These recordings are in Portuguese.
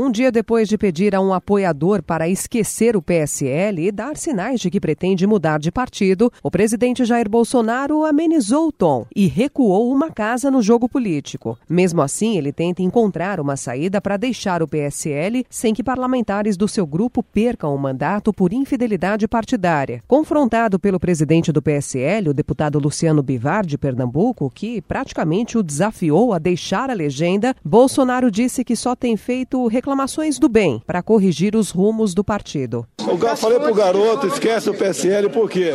Um dia depois de pedir a um apoiador para esquecer o PSL e dar sinais de que pretende mudar de partido, o presidente Jair Bolsonaro amenizou o tom e recuou uma casa no jogo político. Mesmo assim, ele tenta encontrar uma saída para deixar o PSL sem que parlamentares do seu grupo percam o mandato por infidelidade partidária. Confrontado pelo presidente do PSL, o deputado Luciano Bivar, de Pernambuco, que praticamente o desafiou a deixar a legenda, Bolsonaro disse que só tem feito reclamações reclamações do bem para corrigir os rumos do partido. Eu falei pro garoto, esquece o PSL, porque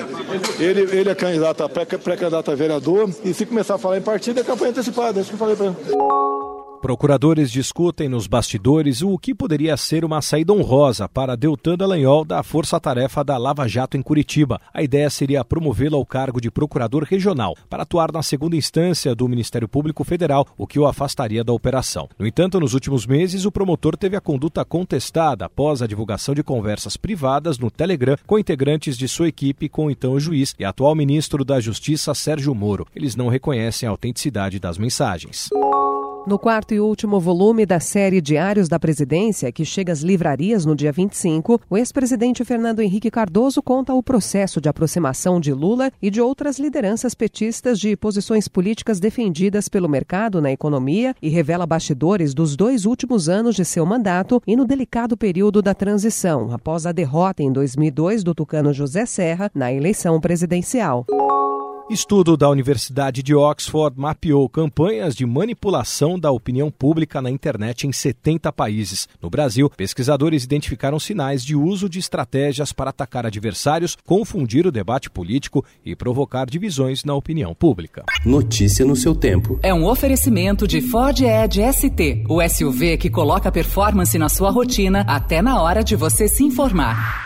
ele, ele é candidato pré-candidato a vereador, e se começar a falar em partido, é campanha antecipada, é isso que eu falei para ele. Procuradores discutem nos bastidores o que poderia ser uma saída honrosa para Deltan Dallagnol da Força Tarefa da Lava Jato em Curitiba. A ideia seria promovê-lo ao cargo de procurador regional para atuar na segunda instância do Ministério Público Federal, o que o afastaria da operação. No entanto, nos últimos meses, o promotor teve a conduta contestada após a divulgação de conversas privadas no Telegram com integrantes de sua equipe com então o juiz e atual ministro da Justiça Sérgio Moro. Eles não reconhecem a autenticidade das mensagens. No quarto e último volume da série Diários da Presidência, que chega às livrarias no dia 25, o ex-presidente Fernando Henrique Cardoso conta o processo de aproximação de Lula e de outras lideranças petistas de posições políticas defendidas pelo mercado na economia e revela bastidores dos dois últimos anos de seu mandato e no delicado período da transição, após a derrota em 2002 do tucano José Serra na eleição presidencial. Estudo da Universidade de Oxford mapeou campanhas de manipulação da opinião pública na internet em 70 países. No Brasil, pesquisadores identificaram sinais de uso de estratégias para atacar adversários, confundir o debate político e provocar divisões na opinião pública. Notícia no seu tempo. É um oferecimento de Ford Edge ST, o SUV que coloca performance na sua rotina até na hora de você se informar.